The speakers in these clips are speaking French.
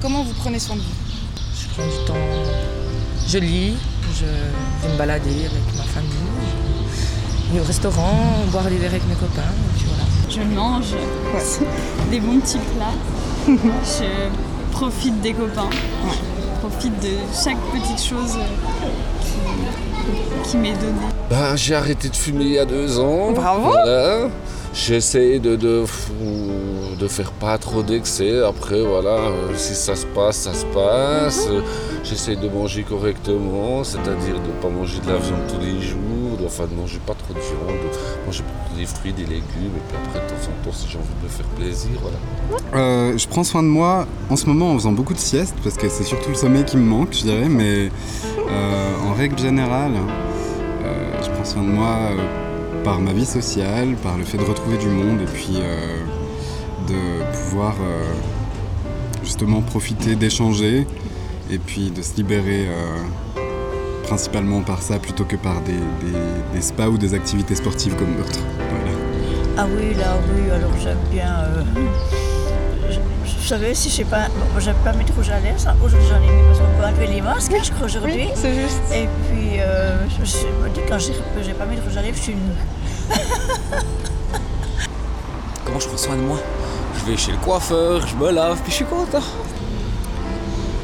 Comment vous prenez soin de vous? Je prends du temps, je lis, je vais me balader avec ma famille, je vais au restaurant, boire des verres avec mes copains, et puis voilà. Je mange des bons petits plats. je profite des copains. Je profite de chaque petite chose qui, qui m'est donnée. Bah, j'ai arrêté de fumer il y a deux ans. Bravo. Voilà. J'essaie de, de, de faire pas trop d'excès. Après, voilà, euh, si ça se passe, ça se passe. Euh, J'essaie de manger correctement, c'est-à-dire de ne pas manger de la viande tous les jours, enfin de manger pas trop de viande, de manger des fruits, des légumes, et puis après, de temps en temps, si j'ai envie de me faire plaisir, voilà. Euh, je prends soin de moi en ce moment en faisant beaucoup de siestes parce que c'est surtout le sommeil qui me manque, je dirais, mais euh, en règle générale, euh, je prends soin de moi par ma vie sociale, par le fait de retrouver du monde et puis euh, de pouvoir euh, justement profiter d'échanger et puis de se libérer euh, principalement par ça plutôt que par des, spas ou des activités sportives comme d'autres. Ah oui, la rue, alors j'aime bien. Je- savez, si je sais pas. Bon, j'aime pas mettre rouge à lèvres, ça. Aujourd'hui j'en ai mis parce qu'on peut enlever les masques, je crois, aujourd'hui. c'est juste. Et puis, euh, je, je me dis, quand j'ai j'ai pas mis de rouge à lèvres, je suis nue. Comment je prends soin de moi? Je vais chez le coiffeur, je me lave, puis je suis content.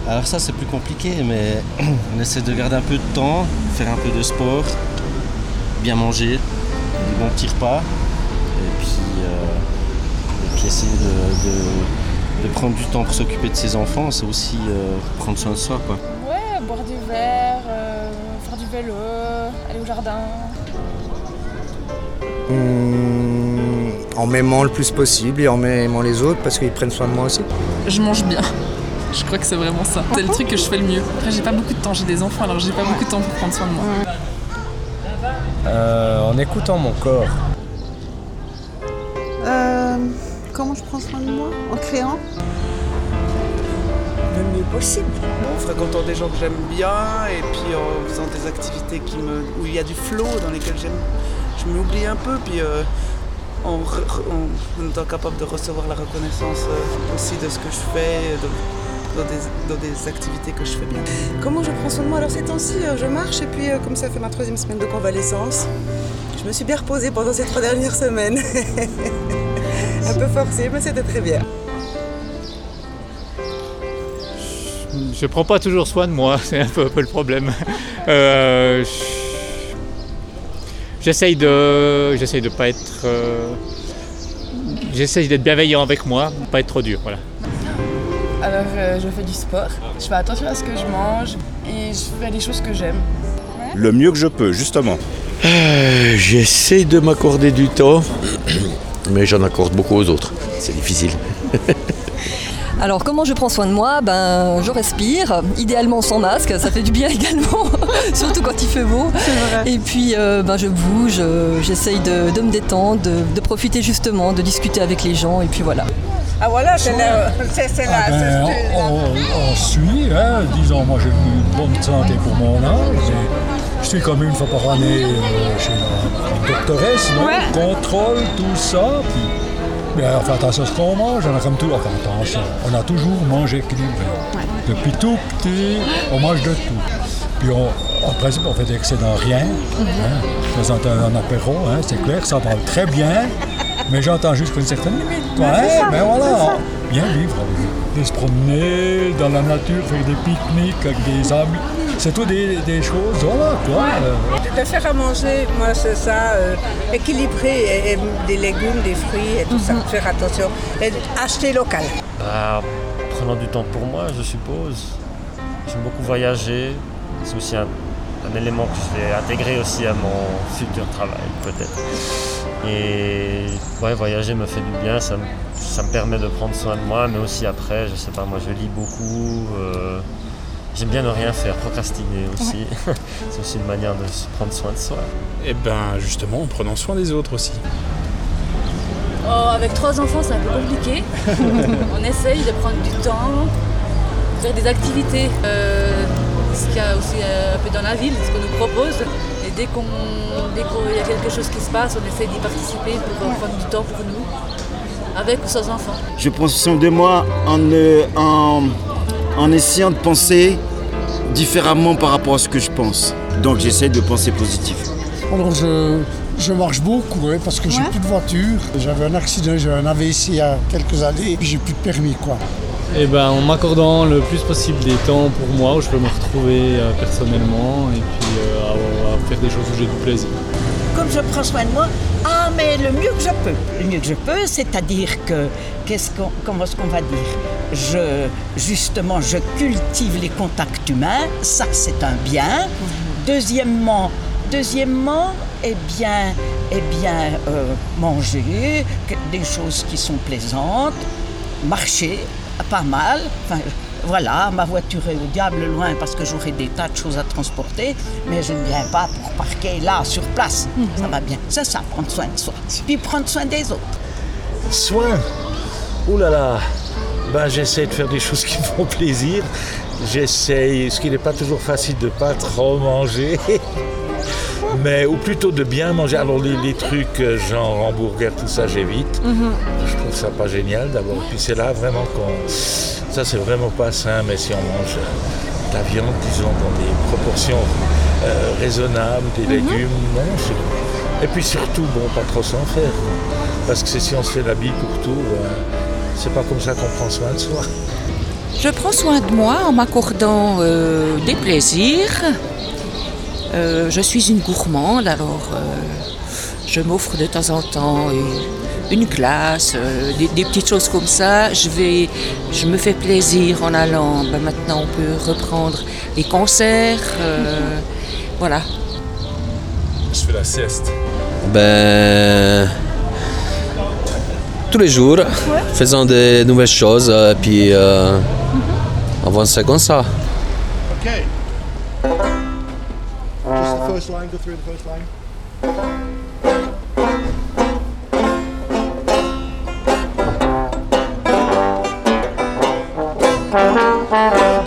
Alors ça c'est plus compliqué, mais on essaie de garder un peu de temps, faire un peu de sport, bien manger, des bons petits repas, et puis, euh, et puis essayer de, de- de prendre du temps pour s'occuper de ses enfants, c'est aussi euh, prendre soin de soi. Quoi. Ouais, boire du verre, euh, faire du vélo, aller au jardin. Hum, en m'aimant le plus possible et en m'aimant les autres parce qu'ils prennent soin de moi aussi. Je mange bien. Je crois que c'est vraiment ça. C'est le truc que je fais le mieux. Après, j'ai pas beaucoup de temps, j'ai des enfants, alors j'ai pas beaucoup de temps pour prendre soin de moi. Euh, en écoutant mon corps. Euh, comment je prends soin de moi En créant Le mieux possible. En fréquentant des gens que j'aime bien et puis en faisant des activités qui me, où il y a du flow dans lesquelles j'aime, je m'oublie un peu puis euh, en, étant capable de recevoir la reconnaissance euh, aussi de ce que je fais de- dans, des, dans des activités que je fais bien. Comment je prends soin de moi? Alors ces temps-ci, euh, je marche et puis comme ça fait ma troisième semaine de convalescence, je me suis bien reposée pendant ces trois dernières semaines. un peu forcée, mais c'était très bien. Je prends pas toujours soin de moi, c'est un peu, un peu le problème. Euh, je- j'essaye de, j'essaye de pas être, euh, j'essaye d'être bienveillant avec moi, pas être trop dur, voilà. Alors, euh, je fais du sport, je fais attention à ce que je mange et je fais des choses que j'aime. Le mieux que je peux, justement. Euh, J'essaie de m'accorder du temps, mais j'en accorde beaucoup aux autres. C'est difficile. Alors comment je prends soin de moi? Ben je respire, idéalement sans masque, ça fait du bien également, surtout quand il fait beau. Et puis euh, ben, je bouge, j'essaye de, de me détendre, de, de profiter justement, de discuter avec les gens et puis voilà. Ah voilà, c'est là. Ah ben, on, on- on suit, hein, disons, moi j'ai une bonne santé pour mon âge. et Je suis comme une fois par année euh, chez la, doctoresse, donc, Ouais. contrôle tout ça. Puis, mais on fait attention à ce qu'on mange, on a comme tout, enfin attention, on a toujours mangé équilibré. Depuis tout petit, on mange de tout. Puis on, en principe, on fait d'excédent rien. Hein, présente un, un apéro, hein, c'est clair, ça va très bien. Mais j'entends jusqu'à une certaine limite. Ouais, mais c'est voilà, bien vivre, de se promener dans la nature, faire des pique-niques avec des amis. C'est tout des, des choses, voilà quoi. euh. De faire à manger, moi c'est ça, euh, équilibré, et, et des légumes, des fruits et tout ça, faire attention. Et acheter local. Bah, prenant du temps pour moi, je suppose. J'aime beaucoup voyager. C'est aussi un, un élément que je vais intégrer aussi à mon futur travail, peut-être. Et ouais, voyager me fait du bien, ça me, ça me permet de prendre soin de moi, mais aussi après, je sais pas, moi je lis beaucoup. euh, J'aime bien ne rien faire, procrastiner aussi. C'est aussi une manière de se prendre soin de soi. Et ben justement en prenant soin des autres aussi. Oh, avec trois enfants, c'est un peu compliqué. on essaye de prendre du temps, faire des activités. Euh, ce qu'il y a aussi euh, un peu dans la ville, ce qu'on nous propose. Et dès qu'on qu'il y a quelque chose qui se passe, on essaye d'y participer pour prendre du temps pour nous, avec ou sans enfants. Je prends soin de moi en, euh, en, en essayant de penser différemment par rapport à ce que je pense. Donc j'essaie de penser positif. Alors je, je marche beaucoup hein, parce que j'ai plus de voiture. J'avais un accident, j'avais un AVC il y a quelques années et puis j'ai plus de permis quoi. Eh ben, en m'accordant le plus possible des temps pour moi, où je peux me retrouver euh, personnellement et puis euh, à, à faire des choses où j'ai du plaisir. Comme je prends soin de moi, mais le mieux que je peux. Le mieux que je peux, c'est-à-dire que, qu'est-ce comment est-ce qu'on va dire? Je, justement, je cultive les contacts humains, ça c'est un bien. Deuxièmement, deuxièmement, eh bien, eh bien, euh, manger, des choses qui sont plaisantes, marcher, pas mal. Voilà, ma voiture est au diable loin parce que j'aurai des tas de choses à transporter, mais je ne viens pas pour parquer là, sur place. Ça va bien. C'est ça, prendre soin de soi. Puis prendre soin des autres. Soin? Ouh là là ben, J'essaie de faire des choses qui me font plaisir. J'essaye, ce qui n'est pas toujours facile de pas trop manger. Mais, ou plutôt de bien manger. Alors les, les trucs euh, genre hamburger, tout ça, j'évite. Je trouve ça pas génial d'abord. Puis c'est là vraiment qu'on... Ça c'est vraiment pas sain, mais si on mange euh, de la viande, disons, dans des proportions euh, raisonnables, des légumes, non, c'est- Et puis surtout, bon, pas trop s'en faire. Parce que c'est si on se fait la bille pour tout, euh, c'est pas comme ça qu'on prend soin de soi. Je prends soin de moi en m'accordant euh, des plaisirs. Euh, je suis une gourmande, alors euh, je m'offre de temps en temps une, une glace, euh, des, des petites choses comme ça. Je, vais, je me fais plaisir en allant. Ben, maintenant, on peut reprendre les concerts. euh, voilà. Je fais la sieste. Ben. Tous les jours, faisant des nouvelles choses, euh, puis euh, avancer comme ça. First line, go through the first line.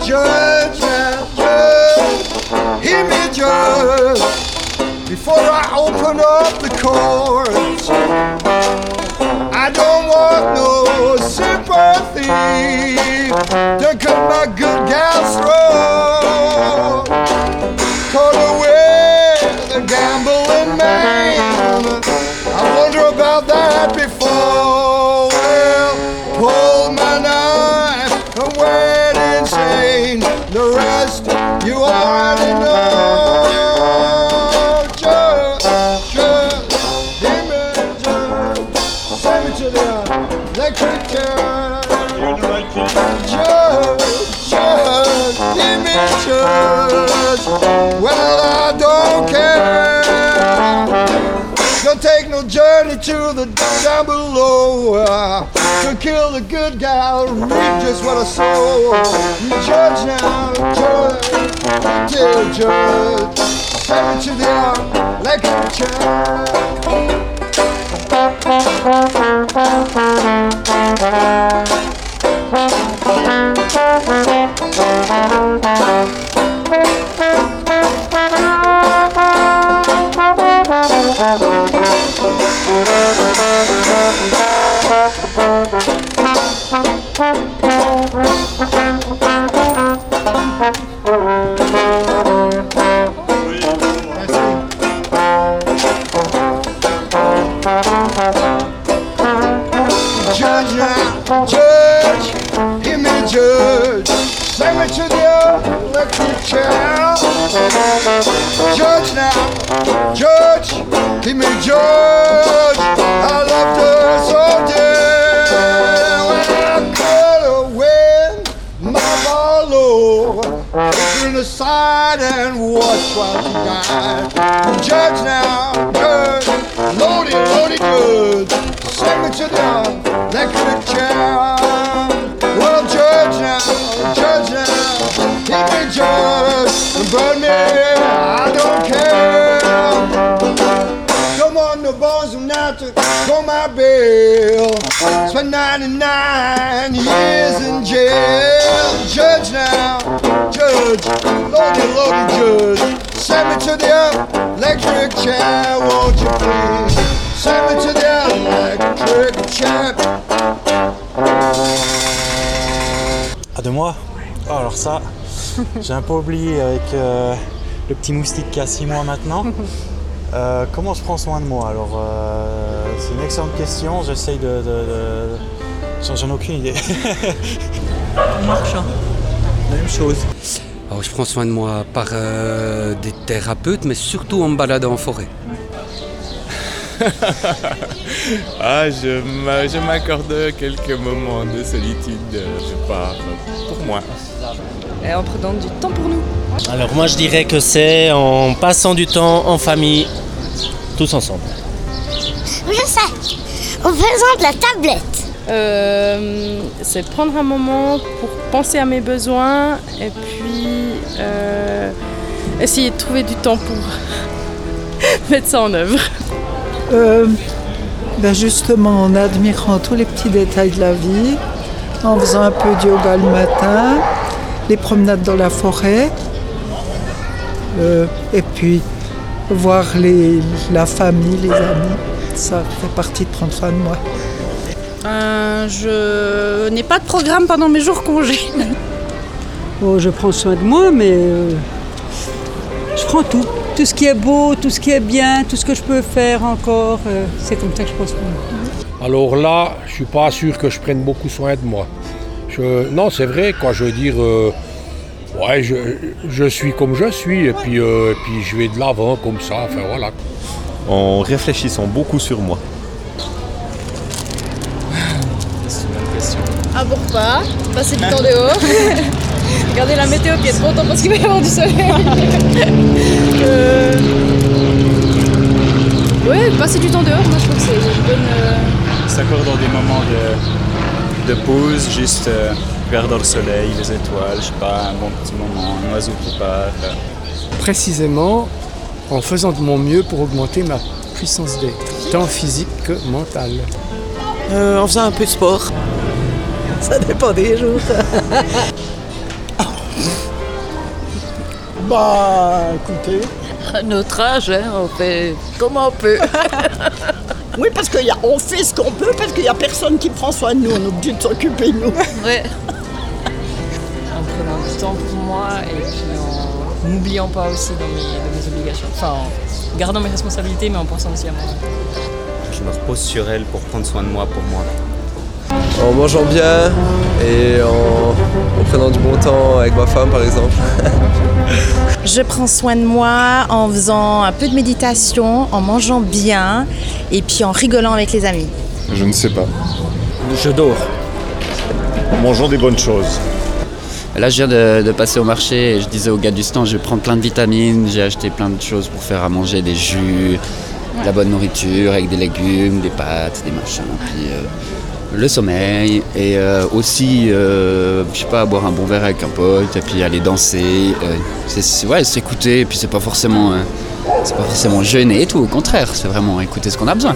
Judge, judge, hear me judge before I open up the courts. Man. I wonder about that before. Don't take no journey to the down below. Uh, to kill the good guy, reap just what I. You judge now, judge, dear judge, send me to the electric Judge judge. I loved her so dear. When I could win my follow. Turn aside and watch while she died. Judge now, judge, loaded, loaded good. Send me to the electric chair. Are not to go my bail. Spent 99 years in jail. Judge now, judge, loaded, loaded judge. Send me to the electric chair, won't you please? Send me to the electric chair. Ah, de moi? Oh, alors ça, j'ai un peu oublié avec euh, le petit moustique qui a 6 mois maintenant. Euh, comment je prends soin de moi Alors, euh, c'est une excellente question. J'essaye de. de, de... J'en j'en ai aucune idée. En marchant. La même chose. Alors, je prends soin de moi par euh, des thérapeutes, mais surtout en me baladant en forêt. ah, je m'a- je m'accorde quelques moments de solitude, je pars pour moi. Et en prenant du temps pour nous. Alors moi je dirais que c'est en passant du temps en famille, tous ensemble. Je sais. En faisant de la tablette. Euh, c'est prendre un moment pour penser à mes besoins et puis euh, essayer de trouver du temps pour mettre ça en œuvre. Euh, ben justement, en admirant tous les petits détails de la vie, en faisant un peu de yoga le matin, les promenades dans la forêt, euh, et puis voir les, la famille, les amis, ça fait partie de prendre soin de moi. Euh, je n'ai pas de programme pendant mes jours congés. Oh, je prends soin de moi, mais euh, prends tout. Tout ce qui est beau, tout ce qui est bien, tout ce que je peux faire encore, euh, c'est comme ça que je moi. Alors là, je suis pas sûr que je prenne beaucoup soin de moi. Je- non, c'est vrai, quoi. Je veux dire, euh, ouais, je, je suis comme je suis, et puis, euh, et puis je vais de l'avant comme ça. Enfin voilà. En réfléchissant beaucoup sur moi. C'est une bonne question. Bon repas, passer du temps dehors, regarder la météo puis être content parce qu'il va y avoir du soleil. Euh, Ouais, passer du temps dehors, moi je trouve que c'est une bonne. euh, S'accordant des moments de, de pause, juste euh, regardant le soleil, les étoiles, je sais pas, un bon petit moment, un oiseau qui part. euh. Précisément en faisant de mon mieux pour augmenter ma puissance d'être, tant physique que mentale. Euh, en faisant un peu de sport. Ça dépend des jours. Bah, écoutez. À notre âge, hein, on fait comme on peut. Oui, parce qu'on fait ce qu'on peut, parce qu'il n'y a personne qui prend soin de nous. On est obligé de s'occuper de nous. Ouais. En prenant du temps pour moi et puis en n'oubliant pas aussi dans mes, dans mes obligations. Enfin, en gardant mes responsabilités, mais en pensant aussi à moi. Je me repose sur elle pour prendre soin de moi pour moi. En mangeant bien et en, en prenant du bon temps avec ma femme par exemple. Je prends soin de moi en faisant un peu de méditation, en mangeant bien et puis en rigolant avec les amis. Je ne sais pas. Je dors. En mangeant des bonnes choses. Là, je viens de, de passer au marché et je disais au gars du stand, je vais prendre plein de vitamines, j'ai acheté plein de choses pour faire à manger, des jus, la bonne nourriture avec des légumes, des pâtes, des machins. Puis euh, le sommeil et euh, aussi, euh, je sais pas, boire un bon verre avec un pote et puis aller danser. euh, c'est- ouais, s'écouter et puis c'est pas forcément, euh, c'est pas forcément jeûner et tout. Au contraire, c'est vraiment écouter ce qu'on a besoin.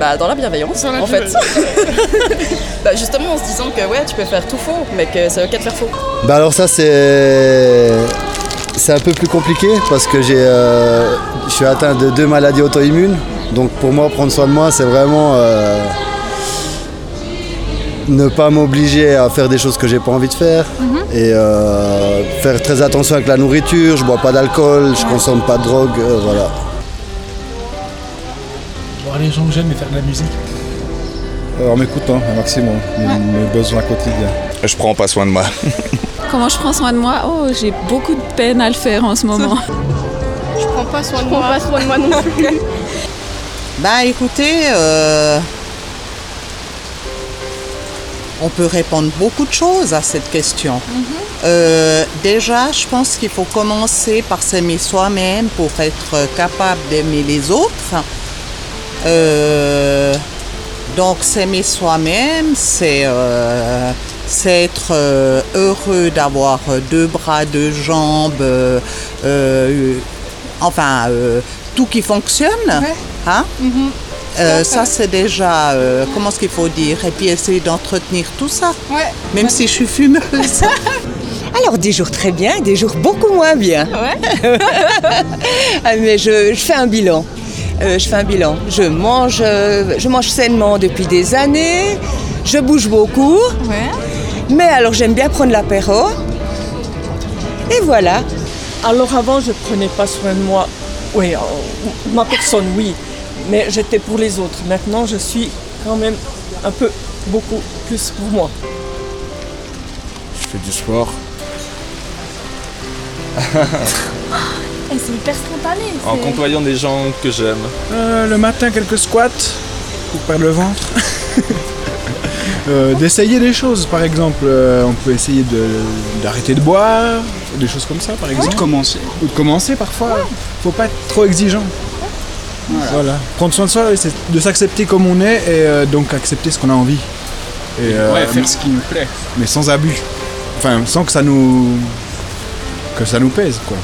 Bah, dans la bienveillance, en fait. bah, justement, en se disant que ouais, tu peux faire tout faux, mais que c'est ok de faire faux. Bah alors ça c'est c'est un peu plus compliqué parce que j'ai euh, je suis atteint de deux maladies auto-immunes. Donc pour moi prendre soin de moi c'est vraiment euh, ne pas m'obliger à faire des choses que j'ai pas envie de faire et euh, faire très attention avec la nourriture. Je bois pas d'alcool, je consomme pas de drogue, euh, voilà. Voir les gens que j'aime et faire de la musique. En m'écoutant un maximum, mes, mes besoins quotidiens. Je prends pas soin de moi. Comment je prends soin de moi Oh, j'ai beaucoup de peine à le faire en ce moment. Je prends pas soin de prends moi. pas soin de moi non plus. Bah écoutez, euh, on peut répondre beaucoup de choses à cette question. Euh, déjà, je pense qu'il faut commencer par s'aimer soi-même pour être capable d'aimer les autres. Euh, donc s'aimer soi-même, c'est c'est être euh, heureux d'avoir euh, deux bras, deux jambes, euh, enfin tout qui fonctionne. Hein Euh, ça c'est déjà, euh, comment est-ce qu'il faut dire, et puis essayer d'entretenir tout ça, même si je suis fumeuse. Alors des jours très bien des jours beaucoup moins bien. Ah, mais je, je fais un bilan. Euh, je fais un bilan. Je mange, je mange sainement depuis des années. Je bouge beaucoup. Mais alors j'aime bien prendre l'apéro. Et voilà. Alors avant, je prenais pas soin de moi. Oui, euh, ma personne, oui. Mais j'étais pour les autres. Maintenant, je suis quand même un peu, beaucoup plus pour moi. Je fais du sport. Et c'est hyper spontané. En côtoyant des gens que j'aime. Euh, le matin, quelques squats pour perdre le ventre. Euh, D'essayer des choses, par exemple, euh, on peut essayer d'arrêter de, boire, des choses comme ça, par exemple. de commencer. Ou de commencer parfois. Faut pas être trop exigeant. Voilà. Prendre soin de soi, c'est de s'accepter comme on est et euh, donc accepter ce qu'on a envie. Et, Ouais, faire ce qui nous plaît. Mais sans abus. Enfin, sans que ça nous que ça nous pèse, quoi.